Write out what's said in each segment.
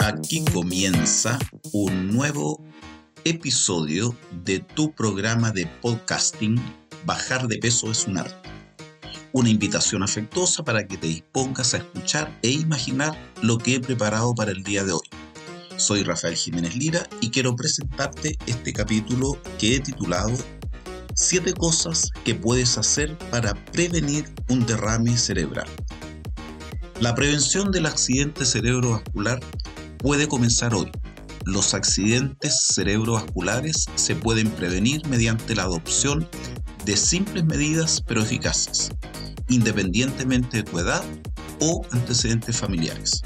Aquí comienza un nuevo episodio de tu programa de podcasting Bajar de peso es un arte. Una invitación afectuosa para que te dispongas a escuchar e imaginar lo que he preparado para el día de hoy. Soy Rafael Jiménez Lira y quiero presentarte este capítulo que he titulado 7 cosas que puedes hacer para prevenir un derrame cerebral. La prevención del accidente cerebrovascular puede comenzar hoy. Los accidentes cerebrovasculares se pueden prevenir mediante la adopción de simples medidas pero eficaces, independientemente de tu edad o antecedentes familiares.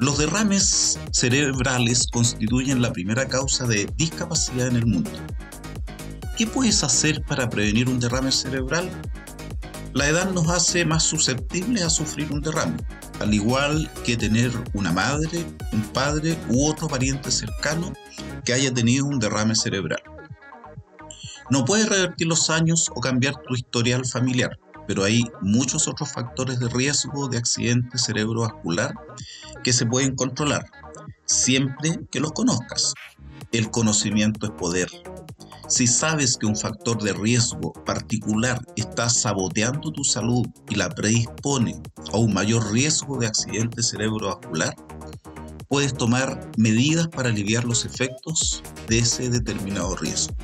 Los derrames cerebrales constituyen la primera causa de discapacidad en el mundo. ¿Qué puedes hacer para prevenir un derrame cerebral? La edad nos hace más susceptibles a sufrir un derrame, al igual que tener una madre, un padre u otro pariente cercano que haya tenido un derrame cerebral. No puedes revertir los años o cambiar tu historial familiar, pero hay muchos otros factores de riesgo de accidente cerebrovascular que se pueden controlar, siempre que los conozcas. El conocimiento es poder. Si sabes que un factor de riesgo particular está saboteando tu salud y la predispone a un mayor riesgo de accidente cerebrovascular, puedes tomar medidas para aliviar los efectos de ese determinado riesgo.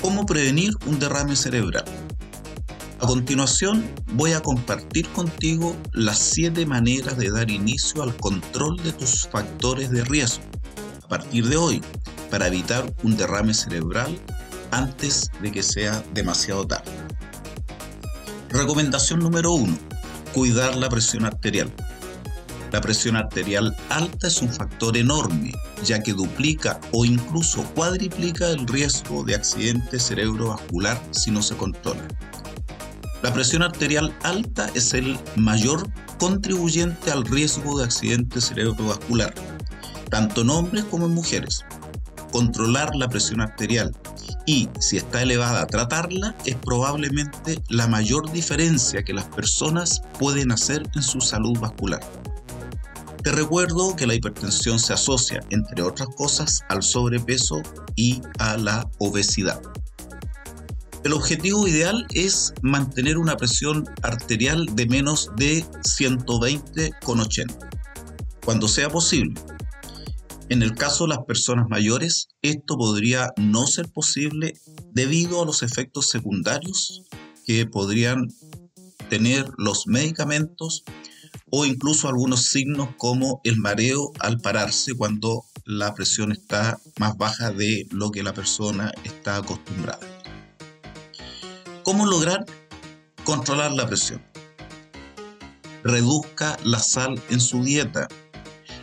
¿Cómo prevenir un derrame cerebral? A continuación voy a compartir contigo las 7 maneras de dar inicio al control de tus factores de riesgo a partir de hoy para evitar un derrame cerebral antes de que sea demasiado tarde. Recomendación número 1. Cuidar la presión arterial. La presión arterial alta es un factor enorme, ya que duplica o incluso cuadriplica el riesgo de accidente cerebrovascular si no se controla. La presión arterial alta es el mayor contribuyente al riesgo de accidente cerebrovascular, tanto en hombres como en mujeres. Controlar la presión arterial y, si está elevada, tratarla es probablemente la mayor diferencia que las personas pueden hacer en su salud vascular. Te recuerdo que la hipertensión se asocia, entre otras cosas, al sobrepeso y a la obesidad. El objetivo ideal es mantener una presión arterial de menos de 120,80, cuando sea posible. En el caso de las personas mayores, esto podría no ser posible debido a los efectos secundarios que podrían tener los medicamentos o incluso algunos signos como el mareo al pararse cuando la presión está más baja de lo que la persona está acostumbrada. ¿Cómo lograr controlar la presión? Reduzca la sal en su dieta,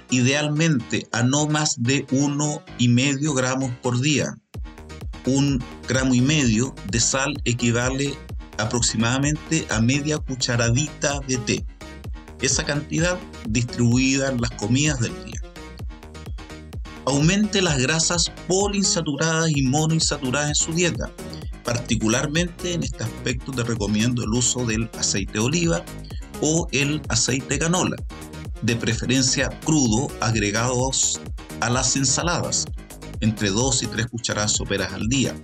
idealmente a no más de 1,5 gramos por día. Un gramo y medio de sal equivale aproximadamente a media cucharadita de té. Esa cantidad distribuida en las comidas del día. Aumente las grasas poliinsaturadas y monoinsaturadas en su dieta Particularmente en este aspecto te recomiendo el uso del aceite de oliva o el aceite de canola, de preferencia crudo agregados a las ensaladas, entre 2 y 3 cucharadas soperas al día.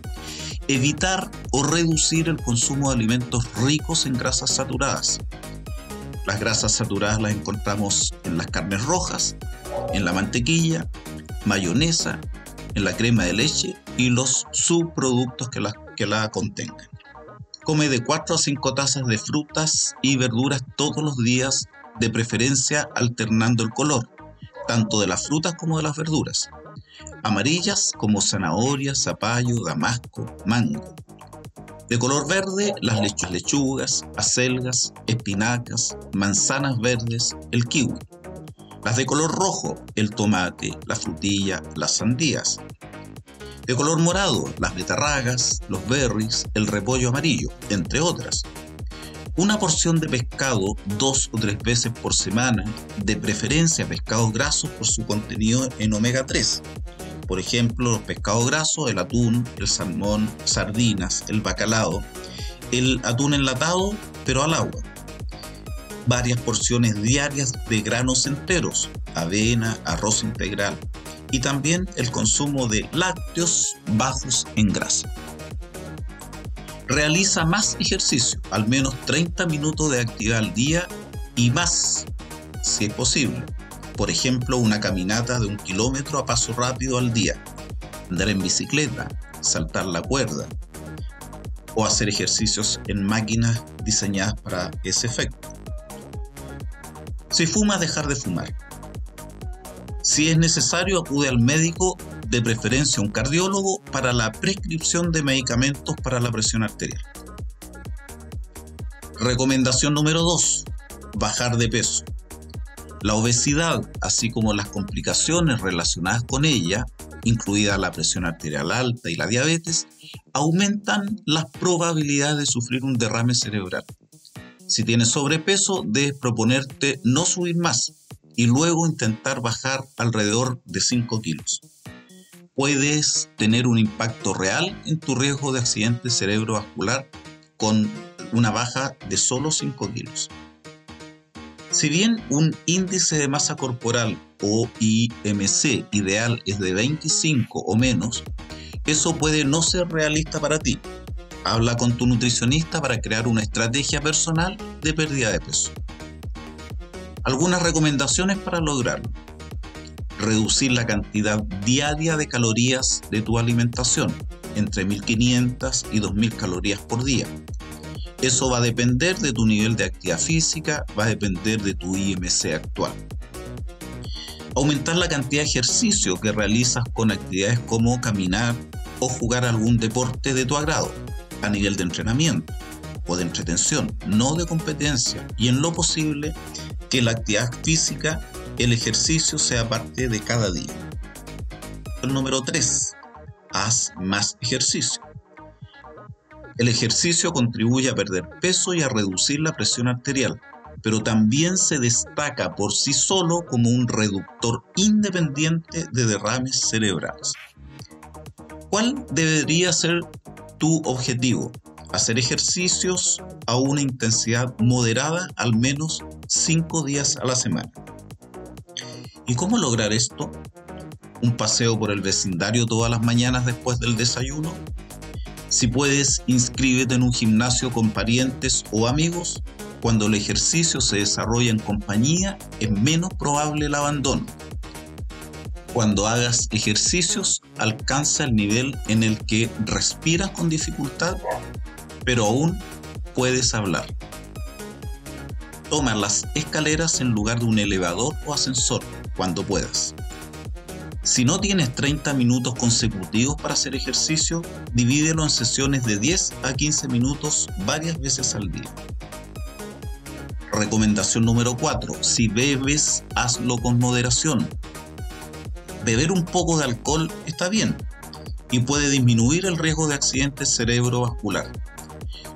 Evitar o reducir el consumo de alimentos ricos en grasas saturadas. Las grasas saturadas las encontramos en las carnes rojas, en la mantequilla, mayonesa, en la crema de leche y los subproductos que las la contengan. Come de 4 a 5 tazas de frutas y verduras todos los días, de preferencia alternando el color, tanto de las frutas como de las verduras. Amarillas como zanahoria, zapallo, damasco, mango. De color verde, las lechugas, acelgas, espinacas, manzanas verdes, el kiwi. Las de color rojo, el tomate, la frutilla, las sandías. De color morado, las betarragas, los berries, el repollo amarillo, entre otras. Una porción de pescado dos o tres veces por semana, de preferencia pescados grasos por su contenido en omega 3. Por ejemplo, los pescados grasos, el atún, el salmón, sardinas, el bacalao, el atún enlatado, pero al agua. Varias porciones diarias de granos enteros, avena, arroz integral y también el consumo de lácteos bajos en grasa. Realiza más ejercicio, al menos 30 minutos de actividad al día y más, si es posible. Por ejemplo, una caminata de un kilómetro a paso rápido al día, andar en bicicleta, saltar la cuerda o hacer ejercicios en máquinas diseñadas para ese efecto. Si fuma, dejar de fumar. Si es necesario, acude al médico, de preferencia un cardiólogo, para la prescripción de medicamentos para la presión arterial. Recomendación número 2. Bajar de peso. La obesidad, así como las complicaciones relacionadas con ella, incluida la presión arterial alta y la diabetes, aumentan las probabilidades de sufrir un derrame cerebral. Si tienes sobrepeso, debes proponerte no subir más y luego intentar bajar alrededor de 5 kilos. Puedes tener un impacto real en tu riesgo de accidente cerebrovascular con una baja de solo 5 kilos. Si bien un índice de masa corporal o IMC ideal es de 25 o menos, eso puede no ser realista para ti, Habla con tu nutricionista para crear una estrategia personal de pérdida de peso. Algunas recomendaciones para lograrlo. Reducir la cantidad diaria de calorías de tu alimentación, entre 1500 y 2000 calorías por día. Eso va a depender de tu nivel de actividad física, va a depender de tu IMC actual. Aumentar la cantidad de ejercicio que realizas con actividades como caminar o jugar algún deporte de tu agrado a nivel de entrenamiento o de entretención, no de competencia, y en lo posible que la actividad física, el ejercicio sea parte de cada día. El número 3. Haz más ejercicio. El ejercicio contribuye a perder peso y a reducir la presión arterial, pero también se destaca por sí solo como un reductor independiente de derrames cerebrales. ¿Cuál debería ser tu objetivo, hacer ejercicios a una intensidad moderada al menos 5 días a la semana. ¿Y cómo lograr esto? ¿Un paseo por el vecindario todas las mañanas después del desayuno? Si puedes, inscríbete en un gimnasio con parientes o amigos. Cuando el ejercicio se desarrolla en compañía, es menos probable el abandono cuando hagas ejercicios alcanza el nivel en el que respiras con dificultad, pero aún puedes hablar. Toma las escaleras en lugar de un elevador o ascensor cuando puedas. Si no tienes 30 minutos consecutivos para hacer ejercicio, divídelo en sesiones de 10 a 15 minutos varias veces al día. Recomendación número 4. Si bebes, hazlo con moderación beber un poco de alcohol está bien y puede disminuir el riesgo de accidente cerebrovascular.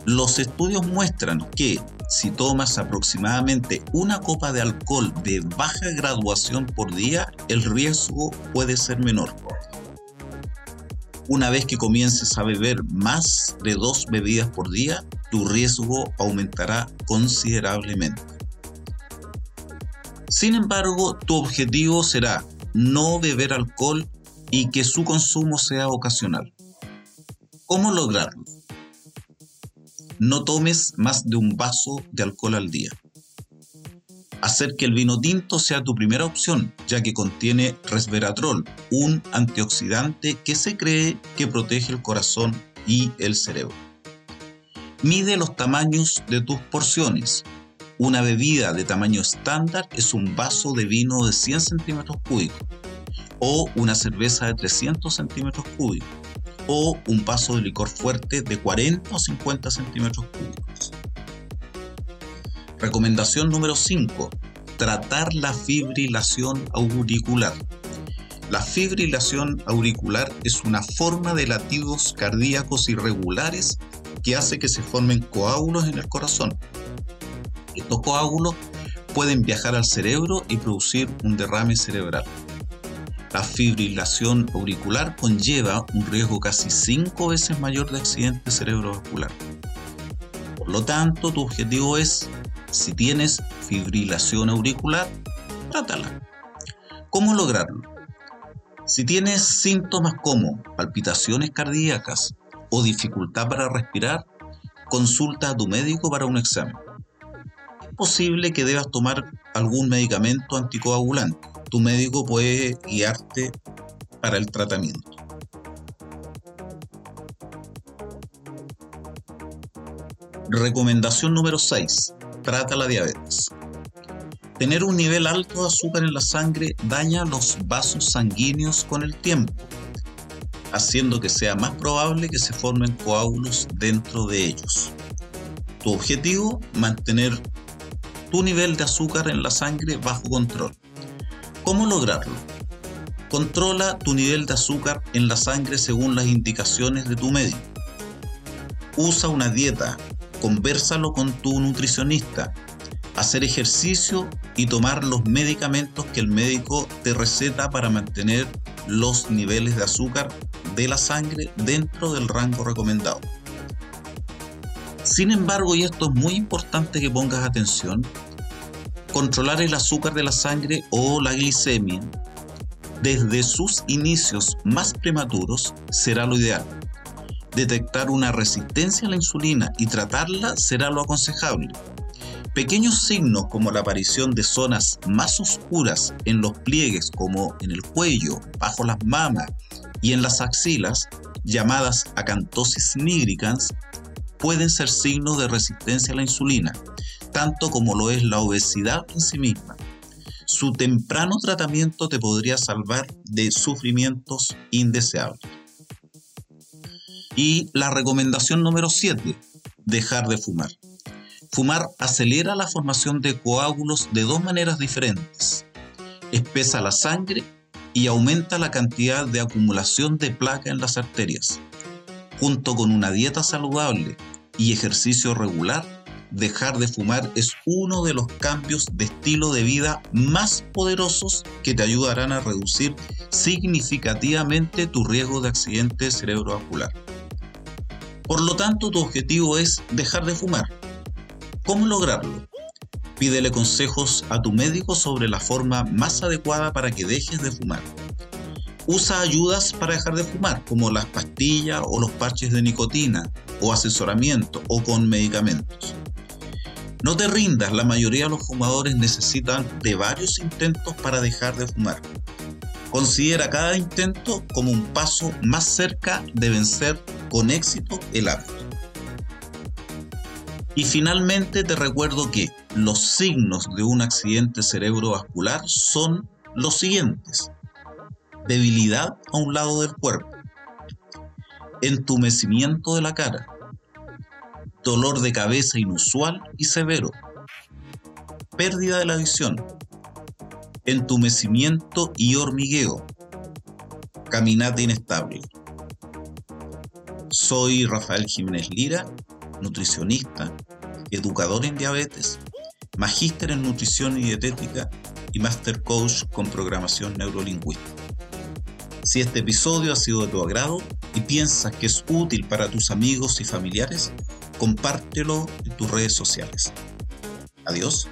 Los estudios muestran que si tomas aproximadamente una copa de alcohol de baja graduación por día, el riesgo puede ser menor. Una vez que comiences a beber más de dos bebidas por día, tu riesgo aumentará considerablemente. Sin embargo, tu objetivo será no beber alcohol y que su consumo sea ocasional. ¿Cómo lograrlo? No tomes más de un vaso de alcohol al día. Hacer que el vino tinto sea tu primera opción, ya que contiene resveratrol, un antioxidante que se cree que protege el corazón y el cerebro. Mide los tamaños de tus porciones. Una bebida de tamaño estándar es un vaso de vino de 100 centímetros cúbicos, o una cerveza de 300 centímetros cúbicos, o un vaso de licor fuerte de 40 o 50 centímetros cúbicos. Recomendación número 5. Tratar la fibrilación auricular. La fibrilación auricular es una forma de latidos cardíacos irregulares que hace que se formen coágulos en el corazón estos coágulos pueden viajar al cerebro y producir un derrame cerebral. La fibrilación auricular conlleva un riesgo casi cinco veces mayor de accidente cerebrovascular. Por lo tanto, tu objetivo es, si tienes fibrilación auricular, trátala. ¿Cómo lograrlo? Si tienes síntomas como palpitaciones cardíacas o dificultad para respirar, consulta a tu médico para un examen. Es posible que debas tomar algún medicamento anticoagulante tu médico puede guiarte para el tratamiento. Recomendación número 6. Trata la diabetes. Tener un nivel alto de azúcar en la sangre daña los vasos sanguíneos con el tiempo, haciendo que sea más probable que se formen coágulos dentro de ellos. Tu objetivo, mantener tu nivel de azúcar en la sangre bajo control. ¿Cómo lograrlo? Controla tu nivel de azúcar en la sangre según las indicaciones de tu médico. Usa una dieta, conversalo con tu nutricionista, hacer ejercicio y tomar los medicamentos que el médico te receta para mantener los niveles de azúcar de la sangre dentro del rango recomendado. Sin embargo, y esto es muy importante que pongas atención, controlar el azúcar de la sangre o la glicemia desde sus inicios más prematuros será lo ideal. Detectar una resistencia a la insulina y tratarla será lo aconsejable. Pequeños signos como la aparición de zonas más oscuras en los pliegues como en el cuello, bajo las mamas y en las axilas, llamadas acantosis nigricans, pueden ser signos de resistencia a la insulina tanto como lo es la obesidad en sí misma. Su temprano tratamiento te podría salvar de sufrimientos indeseables. Y la recomendación número 7, dejar de fumar. Fumar acelera la formación de coágulos de dos maneras diferentes. Espesa la sangre y aumenta la cantidad de acumulación de placa en las arterias. Junto con una dieta saludable y ejercicio regular, dejar de fumar es uno de los cambios de estilo de vida más poderosos que te ayudarán a reducir significativamente tu riesgo de accidente cerebrovascular. Por lo tanto, tu objetivo es dejar de fumar. ¿Cómo lograrlo? Pídele consejos a tu médico sobre la forma más adecuada para que dejes de fumar. Usa ayudas para dejar de fumar, como las pastillas o los parches de nicotina, o asesoramiento, o con medicamentos. No te rindas, la mayoría de los fumadores necesitan de varios intentos para dejar de fumar. Considera cada intento como un paso más cerca de vencer con éxito el hábito. Y finalmente te recuerdo que los signos de un accidente cerebrovascular son los siguientes. Debilidad a un lado del cuerpo. Entumecimiento de la cara dolor de cabeza inusual y severo, pérdida de la visión, entumecimiento y hormigueo, caminata inestable. Soy Rafael Jiménez Lira, nutricionista, educador en diabetes, magíster en nutrición y dietética y master coach con programación neurolingüística. Si este episodio ha sido de tu agrado y piensas que es útil para tus amigos y familiares, compártelo en tus redes sociales. Adiós.